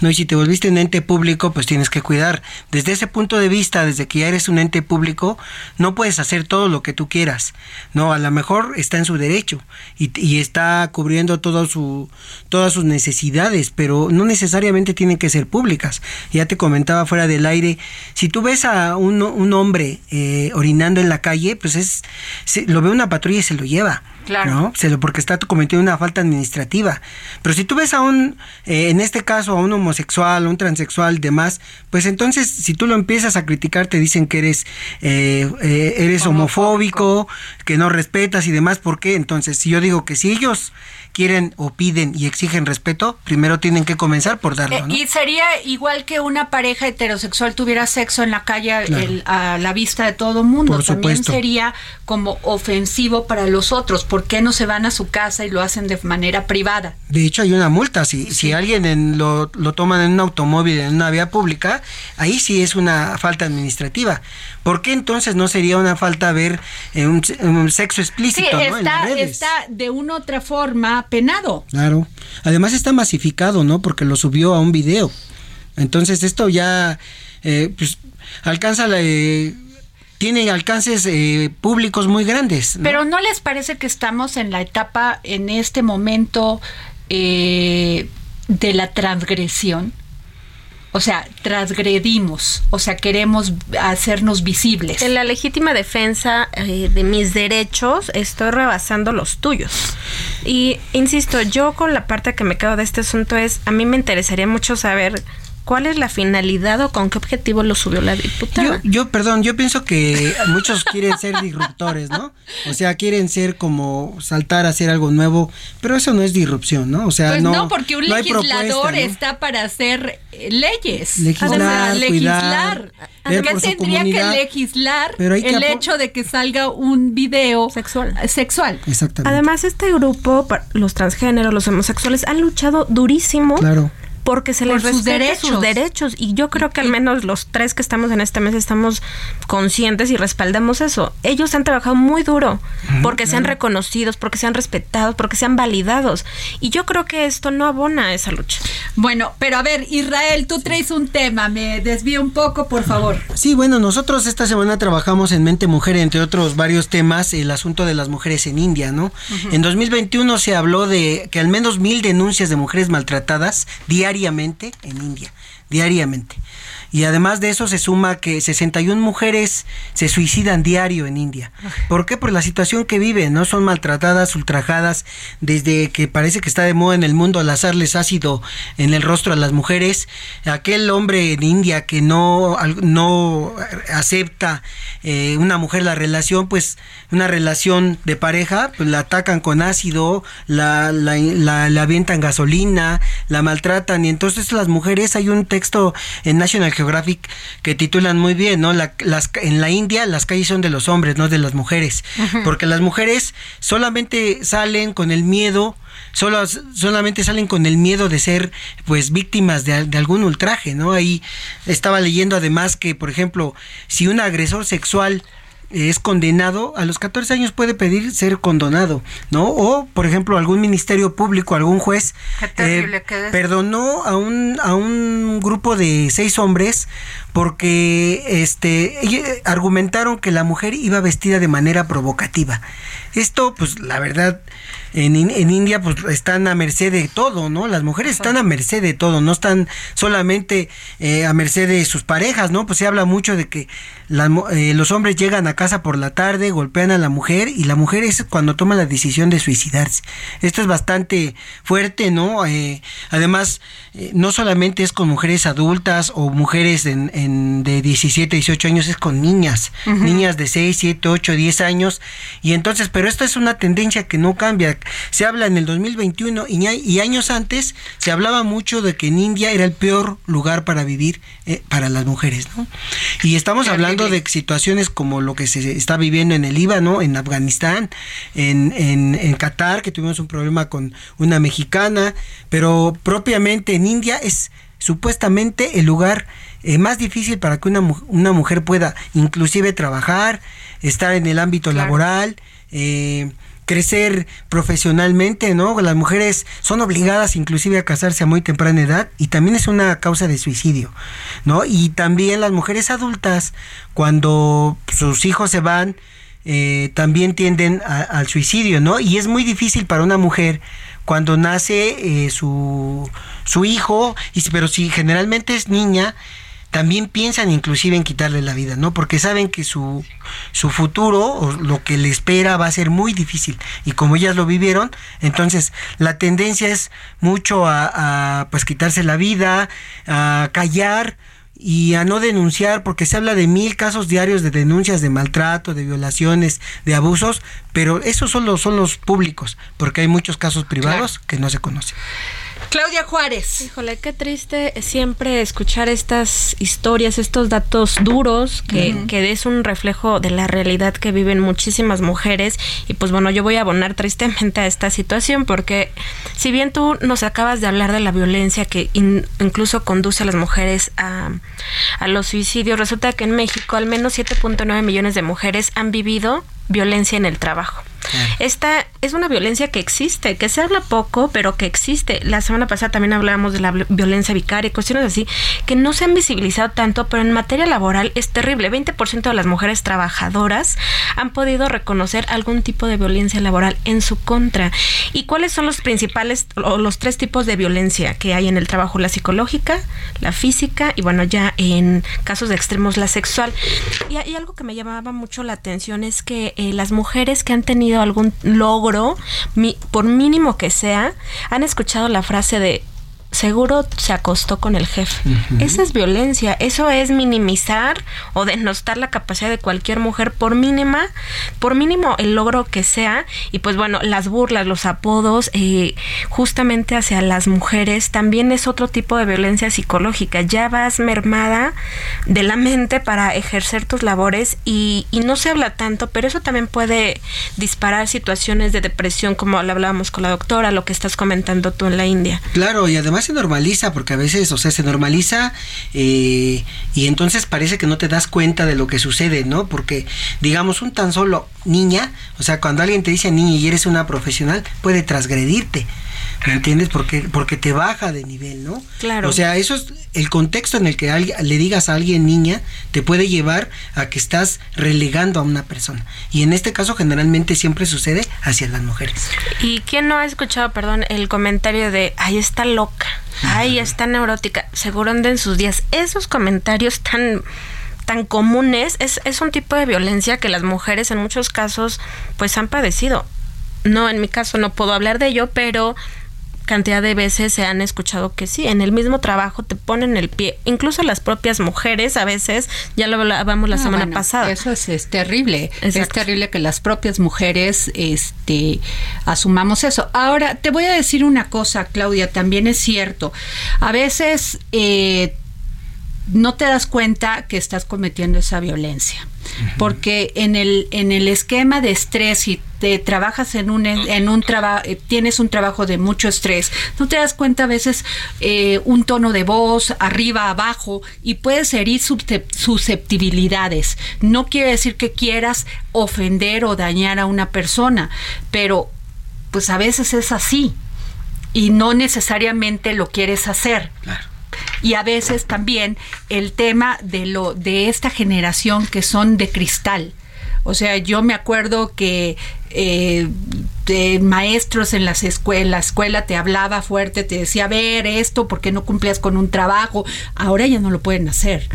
¿No? Y si te volviste un ente público, pues tienes que cuidar. Desde ese punto de vista, desde que ya eres un ente público, no puedes hacer todo lo que tú quieras, ¿no? A lo mejor está en su derecho y, está cubriendo todo su, todas sus necesidades, pero no necesariamente tienen que ser públicas. Ya te comentaba fuera del aire, si tú ves a un, un hombre eh, orinando en la calle, pues es, lo ve una patrulla y se lo lleva. Claro. ¿no? Se lo, porque está cometiendo una falta administrativa. Pero si tú ves a un, eh, en este caso, a un homosexual, a un transexual, demás, pues entonces si tú lo empiezas a criticar te dicen que eres, eh, eh, eres homofóbico, que no respetas y demás. ¿Por qué? Entonces, si yo digo que si ellos quieren o piden y exigen respeto, primero tienen que comenzar por darlo. ¿no? Y sería igual que una pareja heterosexual tuviera sexo en la calle a la vista de todo mundo. También sería como ofensivo para los otros. ¿Por qué no se van a su casa y lo hacen de manera privada? De hecho, hay una multa. Si, si alguien en lo, lo toman en un automóvil, en una vía pública, ahí sí es una falta administrativa. ¿Por qué entonces no sería una falta ver eh, un, sexo explícito sí, está, está de una otra forma penado. Claro. Además está masificado, ¿no? Porque lo subió a un video. Entonces esto ya eh, pues, alcanza la... Eh, tiene alcances eh, públicos muy grandes. Pero ¿no les parece que estamos en la etapa, en este momento, de la transgresión? O sea, transgredimos, o sea, queremos hacernos visibles. En la legítima defensa eh, de mis derechos estoy rebasando los tuyos. Y insisto, yo con la parte que me quedo de este asunto es, a mí me interesaría mucho saber ¿Cuál es la finalidad o con qué objetivo lo subió la diputada? Yo, perdón, yo pienso que muchos quieren ser disruptores, ¿no? O sea, quieren ser como saltar a hacer algo nuevo, pero eso no es disrupción, ¿no? O sea, pues no. No, porque un legislador está para hacer eh, leyes. Legislar, legislar. ¿Qué tendría que legislar el hecho de que salga un video sexual? Sexual. Exactamente. Además, este grupo, los transgéneros, los homosexuales, han luchado durísimo. Claro porque se les sus derechos. sus derechos. Y yo creo que al menos los tres que estamos en este mes estamos conscientes y respaldamos eso. Ellos han trabajado muy duro porque sean reconocidos, porque sean respetados, porque sean validados. Y yo creo que esto no abona a esa lucha. Bueno, pero a ver, Israel, tú traes un tema, me desvío un poco, por favor. Sí, bueno, nosotros esta semana trabajamos en Mente Mujer, entre otros varios temas, el asunto de las mujeres en India, ¿no? En 2021 se habló de que al menos mil denuncias de mujeres maltratadas diariamente en India, diariamente. Y además de eso se suma que 61 mujeres se suicidan diario en India. ¿Por qué? Por la situación que viven, ¿no? Son maltratadas, ultrajadas, desde que parece que está de moda en el mundo lanzarles ácido en el rostro a las mujeres. Aquel hombre en India que no, no acepta eh, una mujer la relación, pues una relación de pareja, pues la atacan con ácido, la, la, la, la avientan gasolina, la maltratan y entonces las mujeres, hay un texto en National Geographic que titulan muy bien, ¿no? las, en la India las calles son de los hombres, no de las mujeres, porque las mujeres solamente salen con el miedo Solo, solamente salen con el miedo de ser pues víctimas de, de, algún ultraje, ¿no? Ahí estaba leyendo además que, por ejemplo, si un agresor sexual es condenado, a los 14 años puede pedir ser condonado, ¿no? O, por ejemplo, algún ministerio público, algún juez eh, perdonó a un, a un grupo de seis hombres porque este argumentaron que la mujer iba vestida de manera provocativa. Esto, pues, la verdad, en, en, India pues están a merced de todo, ¿no? Las mujeres están a merced de todo, no están solamente eh, a merced de sus parejas, ¿no? Pues se habla mucho de que eh, los hombres llegan a casa por la tarde, golpean a la mujer y la mujer es cuando toma la decisión de suicidarse. Esto es bastante fuerte, ¿no? Eh, además, no solamente es con mujeres adultas o mujeres en, de 17, 18 años, es con niñas, niñas de 6, 7, 8, 10 años. Y entonces, pero esto es una tendencia que no cambia. Se habla en el 2021 y, años antes se hablaba mucho de que en India era el peor lugar para vivir eh, para las mujeres, ¿no? Y estamos hablando de situaciones como lo que se está viviendo en el Líbano, en Afganistán, en, en, Qatar, que tuvimos un problema con una mexicana, pero propiamente en India es supuestamente el lugar eh, más difícil para que una, una, mujer pueda inclusive trabajar, estar en el ámbito laboral, eh, crecer profesionalmente, ¿no? Las mujeres son obligadas inclusive a casarse a muy temprana edad y también es una causa de suicidio, ¿no? Y también las mujeres adultas, cuando sus hijos se van, eh, también tienden al suicidio, ¿no? Y es muy difícil para una mujer cuando nace eh, su, su hijo, y, pero si generalmente es niña, también piensan inclusive en quitarle la vida, ¿no? Porque saben que su, su futuro o lo que le espera va a ser muy difícil. Y como ellas lo vivieron, entonces la tendencia es mucho a, a pues quitarse la vida, a callar y a no denunciar, porque se habla de mil casos diarios de denuncias de maltrato, de violaciones, de abusos, pero esos son los, son los públicos, porque hay muchos casos privados que no se conocen. Claudia Juárez. Híjole, qué triste siempre escuchar estas historias, estos datos duros, que, que es un reflejo de la realidad que viven muchísimas mujeres. Y pues bueno, yo voy a abonar tristemente a esta situación porque si bien tú nos acabas de hablar de la violencia que incluso conduce a las mujeres a, a los suicidios, resulta que en México al menos 7.9 millones de mujeres han vivido violencia en el trabajo. Esta es una violencia que existe, que se habla poco, pero que existe. La semana pasada también hablábamos de la violencia vicaria, cuestiones así, que no se han visibilizado tanto, pero en materia laboral es terrible. 20% de las mujeres trabajadoras han podido reconocer algún tipo de violencia laboral en su contra. ¿Y cuáles son los principales o los tres tipos de violencia que hay en el trabajo? La psicológica, la física y bueno, ya en casos de extremos la sexual. Y, y algo que me llamaba mucho la atención es que eh, las mujeres que han tenido algún logro, por mínimo que sea, han escuchado la frase de seguro se acostó con el jefe. Esa es violencia, eso es minimizar o denostar la capacidad de cualquier mujer por mínima, por mínimo el logro que sea. Y pues bueno, las burlas, los apodos, eh, justamente hacia las mujeres, también es otro tipo de violencia psicológica. Ya vas mermada de la mente para ejercer tus labores y, y no se habla tanto, pero eso también puede disparar situaciones de depresión, como hablábamos con la doctora, lo que estás comentando tú en la India. Claro, y además se normaliza, porque a veces, o sea, se normaliza eh, y entonces parece que no te das cuenta de lo que sucede, ¿no? Porque, digamos, un tan solo niña, o sea, cuando alguien te dice niña y eres una profesional, puede transgredirte. ¿Me entiendes? Porque, porque te baja de nivel, ¿no? Claro. O sea, eso es el contexto en el que le digas a alguien niña, te puede llevar a que estás relegando a una persona. Y en este caso generalmente siempre sucede hacia las mujeres. ¿Y quién no ha escuchado, perdón, el comentario de, ay, está loca, ay, está neurótica, seguro anda en sus días? Esos comentarios tan tan comunes es, es un tipo de violencia que las mujeres en muchos casos pues han padecido. No, en mi caso no puedo hablar de ello, pero cantidad de veces se han escuchado que sí, en el mismo trabajo te ponen el pie, incluso las propias mujeres a veces, ya lo hablábamos la semana pasada. Eso es, terrible, es terrible que las propias mujeres este, asumamos eso. Ahora, te voy a decir una cosa, Claudia, también es cierto, a veces... Eh, no te das cuenta que estás cometiendo esa violencia. Porque en el, en el esquema de estrés, y te trabajas en un, en un trabajo, eh, tienes un trabajo de mucho estrés, no te das cuenta a veces eh, un tono de voz arriba, abajo, y puedes herir susceptibilidades. No quiere decir que quieras ofender o dañar a una persona, pero pues a veces es así y no necesariamente lo quieres hacer. Claro y a veces también el tema de lo de esta generación que son de cristal. O sea, yo me acuerdo que eh, de maestros en las escuelas, la escuela te hablaba fuerte, te decía, a ver esto, ¿por qué no cumplías con un trabajo? Ahora ya no lo pueden hacer.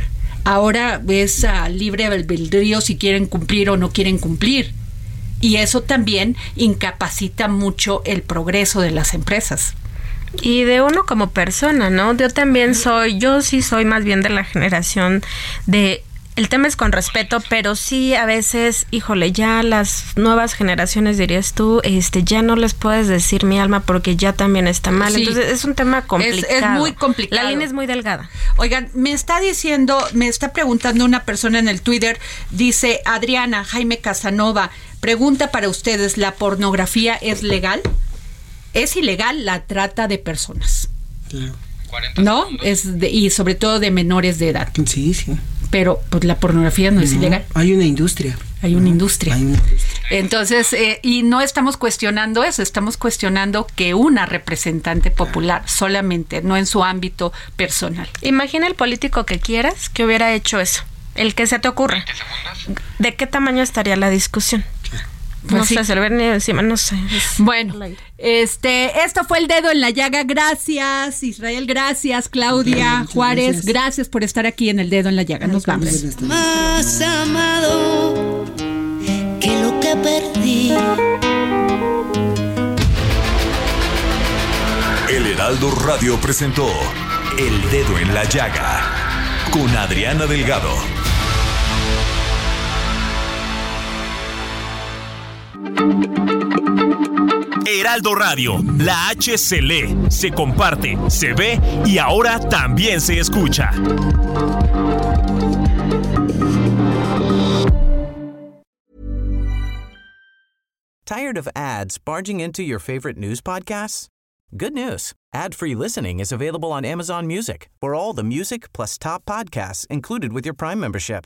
Ahora es libre albedrío si quieren cumplir o no quieren cumplir. Y eso también incapacita mucho el progreso de las empresas. Y de uno como persona, ¿no? Yo también soy, yo sí soy más bien de la generación de el tema es con respeto, pero sí a veces, híjole, ya las nuevas generaciones dirías tú, este, ya no les puedes decir mi alma porque ya también está mal. Entonces es un tema complicado. Es, muy complicado. La línea es muy delgada. Oigan, me está diciendo, me está preguntando una persona en el Twitter, dice Adriana Jaime Casanova, pregunta para ustedes, ¿la pornografía es legal? Es ilegal la trata de personas. ¿No? Es y sobre todo de menores de edad. Sí, sí. Pero pues la pornografía no, es ilegal. Hay una industria. Hay una industria. Entonces, eh, y no estamos cuestionando eso, estamos cuestionando que una representante popular solamente, no en su ámbito personal. Imagina el político que quieras que hubiera hecho eso, el que se te ocurra. ¿De qué tamaño estaría la discusión? Pues no sé, se encima, no sé. Bueno, este, esto fue el dedo en la llaga. Gracias, Israel. Gracias, Claudia Juárez. Gracias. por estar aquí en el dedo en la llaga. Nos vamos. Más amado que lo que perdí. El Heraldo Radio presentó El Dedo en la Llaga con Adriana Delgado. Heraldo Radio, la H se lee, se comparte, se ve y ahora también se escucha. Tired of ads barging into your favorite news podcasts? Good news. Ad-free listening is available on Amazon Music. For all the music plus top podcasts included with your Prime membership.